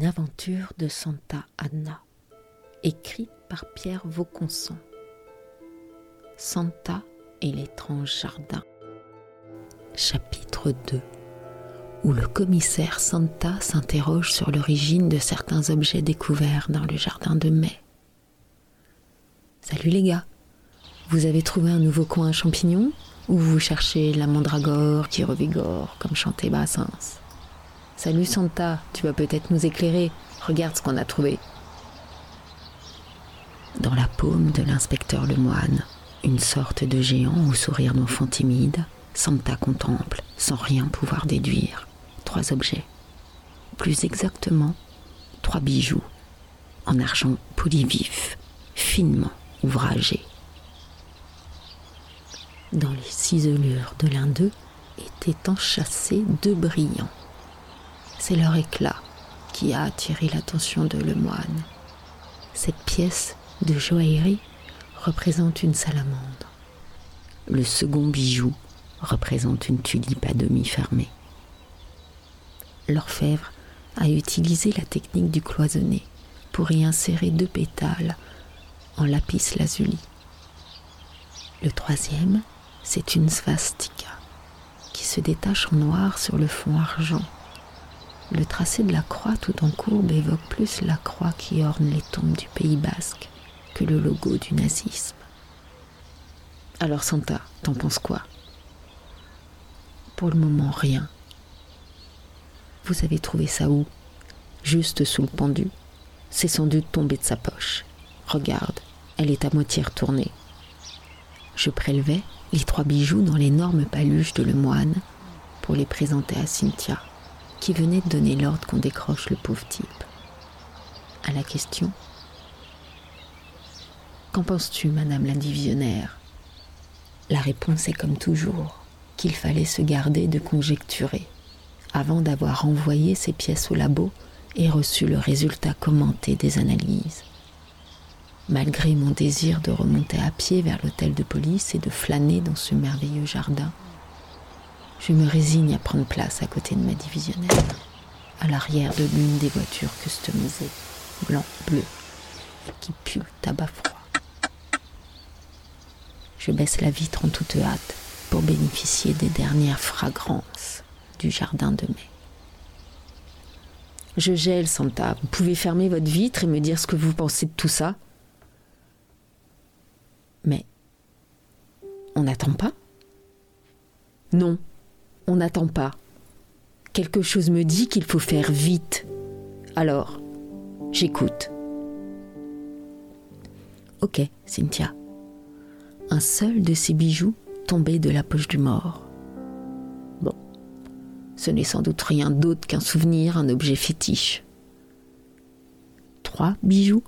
Une aventure de Santa Anna, écrite par Pierre Vauconson. Santa et l'étrange jardin. Chapitre 2 où le commissaire Santa s'interroge sur l'origine de certains objets découverts dans le jardin de mai. Salut les gars, vous avez trouvé un nouveau coin à champignons ou vous cherchez la mandragore qui revigore comme chantait Brassens? Salut Santa, tu vas peut-être nous éclairer, regarde ce qu'on a trouvé. Dans la paume de l'inspecteur Lemoine, une sorte de géant au sourire d'enfant timide, Santa contemple, sans rien pouvoir déduire, trois objets. Plus exactement, trois bijoux, en argent poli vif, finement ouvragés. Dans les ciselures de l'un d'eux étaient enchâssés deux brillants. C'est leur éclat qui a attiré l'attention de Lemoine. Cette pièce de joaillerie représente une salamandre. Le second bijou représente une tulipe à demi fermée. L'orfèvre a utilisé la technique du cloisonné pour y insérer deux pétales en lapis lazuli. Le troisième, c'est une svastika qui se détache en noir sur le fond argent. Le tracé de la croix tout en courbe évoque plus la croix qui orne les tombes du Pays basque que le logo du nazisme. Alors Santa, t'en penses quoi? Pour le moment, rien. Vous avez trouvé ça où? Juste sous le pendu? C'est sans doute tombé de sa poche. Regarde, elle est à moitié retournée. Je prélevais les trois bijoux dans l'énorme paluche de Lemoine pour les présenter à Cynthia, qui venait de donner l'ordre qu'on décroche le pauvre type. À la question Qu'en penses-tu, madame la divisionnaire? La réponse est comme toujours qu'il fallait se garder de conjecturer avant d'avoir envoyé ces pièces au labo et reçu le résultat commenté des analyses. Malgré mon désir de remonter à pied vers l'hôtel de police et de flâner dans ce merveilleux jardin, je me résigne à prendre place à côté de ma divisionnaire, à l'arrière de l'une des voitures customisées, blanc, bleu, qui pue tabac froid. Je baisse la vitre en toute hâte pour bénéficier des dernières fragrances du jardin de mai. Je gèle, Santa. Vous pouvez fermer votre vitre et me dire ce que vous pensez de tout ça Mais on n'attend pas? Non, on n'attend pas. Quelque chose me dit qu'il faut faire vite. Alors, j'écoute. Ok, Cynthia. Un seul de ces bijoux tombait de la poche du mort. Ce n'est sans doute rien d'autre qu'un souvenir, un objet fétiche. Trois bijoux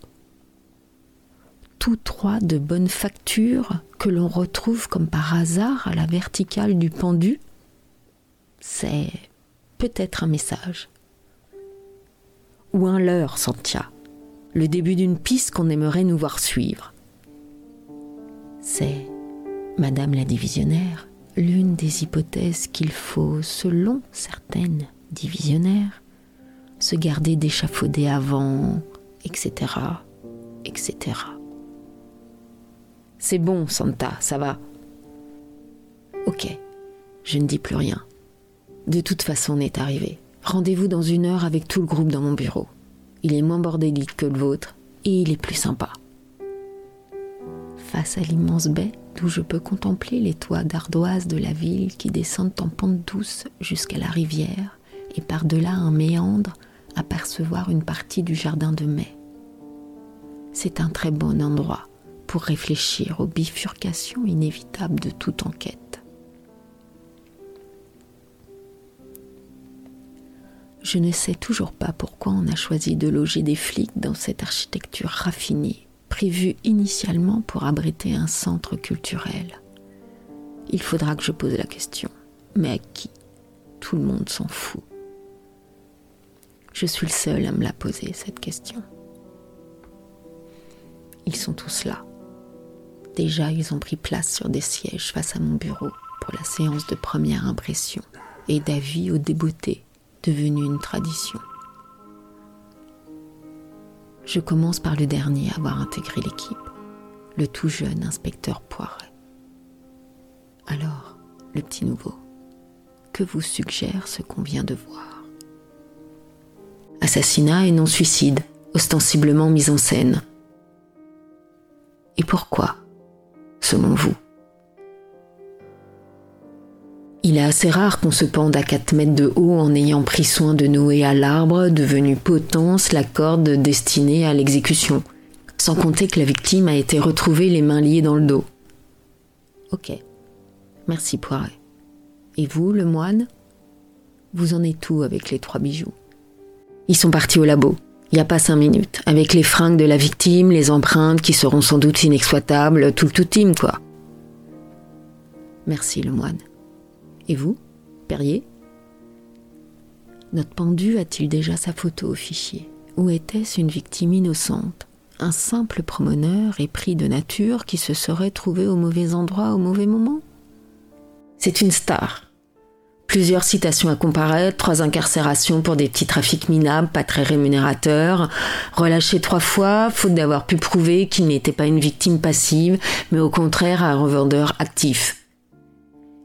Tous trois de bonne facture que l'on retrouve comme par hasard à la verticale du pendu C'est peut-être un message. Ou un leurre, Santia. Le début d'une piste qu'on aimerait nous voir suivre. C'est Madame la divisionnaire l'une des hypothèses qu'il faut, selon certaines divisionnaires, se garder d'échafauder avant, etc., etc. C'est bon, Santa, ça va. Ok, je ne dis plus rien. De toute façon, on est arrivé. Rendez-vous dans une heure avec tout le groupe dans mon bureau. Il est moins bordélique que le vôtre et il est plus sympa. Face à l'immense baie, d'où je peux contempler les toits d'ardoise de la ville qui descendent en pente douce jusqu'à la rivière et par-delà un méandre apercevoir une partie du jardin de mai. C'est un très bon endroit pour réfléchir aux bifurcations inévitables de toute enquête. Je ne sais toujours pas pourquoi on a choisi de loger des flics dans cette architecture raffinée prévu initialement pour abriter un centre culturel. Il faudra que je pose la question. Mais à qui? Tout le monde s'en fout. Je suis le seul à me la poser, cette question. Ils sont tous là. Déjà, ils ont pris place sur des sièges face à mon bureau pour la séance de première impression et d'avis aux débeautés, devenue une tradition. Je commence par le dernier à avoir intégré l'équipe, le tout jeune inspecteur Poiret. Alors, le petit nouveau, que vous suggère ce qu'on vient de voir? Assassinat et non-suicide, ostensiblement mis en scène. Et pourquoi, selon vous il est assez rare qu'on se pende à 4 mètres de haut en ayant pris soin de nouer à l'arbre, devenu potence, la corde destinée à l'exécution, sans compter que la victime a été retrouvée les mains liées dans le dos. Ok. Merci Poiret. Et vous, le moine? Vous en êtes où avec les trois bijoux? Ils sont partis au labo, il n'y a pas cinq minutes, avec les fringues de la victime, les empreintes qui seront sans doute inexploitables, tout le tout quoi. Merci le moine. Et vous, Perrier? Notre pendu a-t-il déjà sa photo au fichier? Ou était-ce une victime innocente? Un simple promeneur épris de nature qui se serait trouvé au mauvais endroit au mauvais moment? C'est une star. Plusieurs citations à comparaître, trois incarcérations pour des petits trafics minables pas très rémunérateurs, relâché trois fois, faute d'avoir pu prouver qu'il n'était pas une victime passive, mais au contraire un revendeur actif.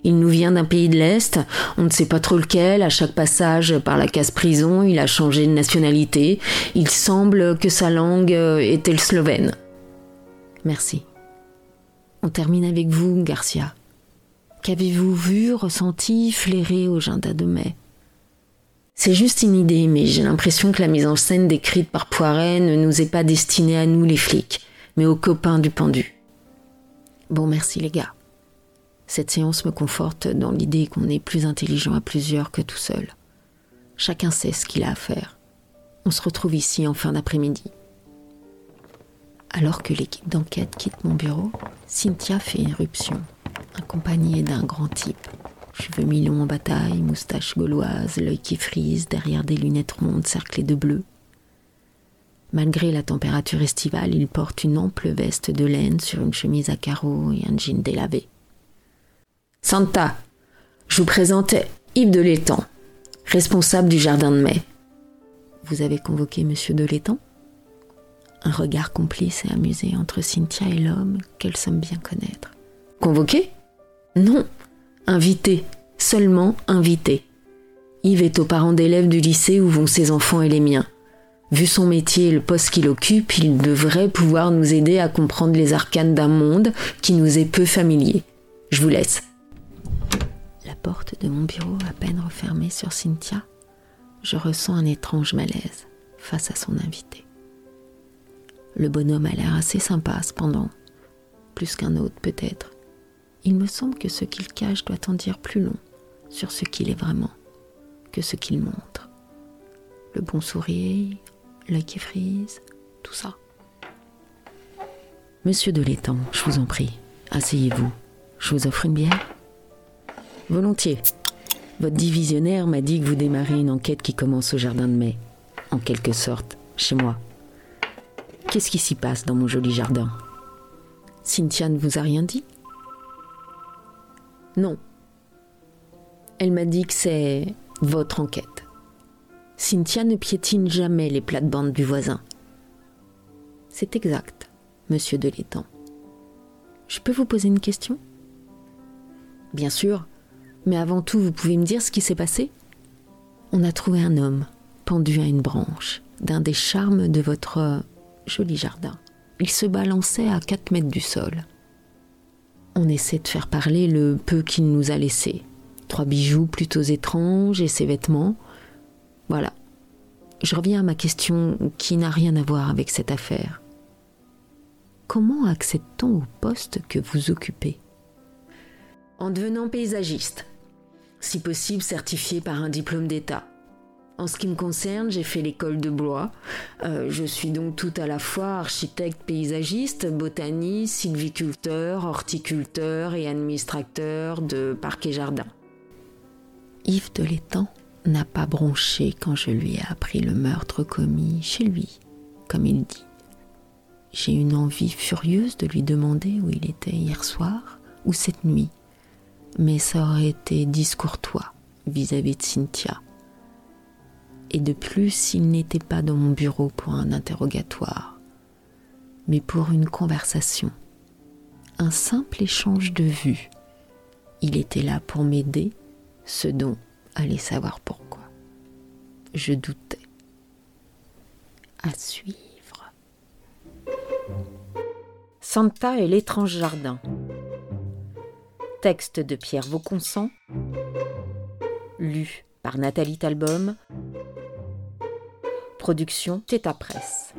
Il nous vient d'un pays de l'Est, on ne sait pas trop lequel, à chaque passage par la case prison, il a changé de nationalité, il semble que sa langue euh, était le slovène. Merci. On termine avec vous, Garcia. Qu'avez-vous vu, ressenti, flairé au Ginda de mai? C'est juste une idée, mais j'ai l'impression que la mise en scène décrite par Poiret ne nous est pas destinée à nous les flics, mais aux copains du pendu. Bon, merci les gars. Cette séance me conforte dans l'idée qu'on est plus intelligent à plusieurs que tout seul. Chacun sait ce qu'il a à faire. On se retrouve ici en fin d'après-midi. Alors que l'équipe d'enquête quitte mon bureau, Cynthia fait irruption, accompagnée d'un grand type. Cheveux mi-longs en bataille, moustache gauloise, l'œil qui frise derrière des lunettes rondes cerclées de bleu. Malgré la température estivale, il porte une ample veste de laine sur une chemise à carreaux et un jean délavé. Santa, je vous présente Yves de l'Étang, responsable du jardin de mai. Vous avez convoqué monsieur de l'Étang? Un regard complice et amusé entre Cynthia et l'homme qu'elle semble bien connaître. Convoqué? Non, invité, seulement invité. Yves est aux parents d'élèves du lycée où vont ses enfants et les miens. Vu son métier et le poste qu'il occupe, il devrait pouvoir nous aider à comprendre les arcanes d'un monde qui nous est peu familier. Je vous laisse porte de mon bureau à peine refermée sur Cynthia, je ressens un étrange malaise face à son invité. Le bonhomme a l'air assez sympa cependant, plus qu'un autre peut-être. Il me semble que ce qu'il cache doit en dire plus long sur ce qu'il est vraiment que ce qu'il montre. Le bon sourire, l'œil qui frise, tout ça. Monsieur de l'étang, je vous en prie, asseyez-vous. Je vous offre une bière? Volontiers. Votre divisionnaire m'a dit que vous démarrez une enquête qui commence au jardin de mai. En quelque sorte, chez moi. Qu'est-ce qui s'y passe dans mon joli jardin? Cynthia ne vous a rien dit? Non. Elle m'a dit que c'est votre enquête. Cynthia ne piétine jamais les plates-bandes du voisin. C'est exact, monsieur de l'étang. Je peux vous poser une question? Bien sûr, mais avant tout, vous pouvez me dire ce qui s'est passé On a trouvé un homme pendu à une branche d'un des charmes de votre euh, joli jardin. Il se balançait à 4 mètres du sol. On essaie de faire parler le peu qu'il nous a laissé. Trois bijoux plutôt étranges et ses vêtements. Voilà. Je reviens à ma question qui n'a rien à voir avec cette affaire. Comment accède-t-on au poste que vous occupez? En devenant paysagiste si possible certifié par un diplôme d'État. En ce qui me concerne, j'ai fait l'école de Blois. Euh, je suis donc tout à la fois architecte paysagiste, botaniste, sylviculteur, horticulteur et administrateur de parcs et jardins. Yves de l'Étang n'a pas bronché quand je lui ai appris le meurtre commis chez lui, comme il dit. J'ai une envie furieuse de lui demander où il était hier soir ou cette nuit mais ça aurait été discourtois vis-à-vis de Cynthia. Et de plus, il n'était pas dans mon bureau pour un interrogatoire, mais pour une conversation, un simple échange de vues. Il était là pour m'aider, ce dont allait savoir pourquoi. Je doutais. À suivre. Santa et l'étrange jardin. Texte de Pierre Vauconsant. Lu par Nathalie Talbom. Production Theta Presse.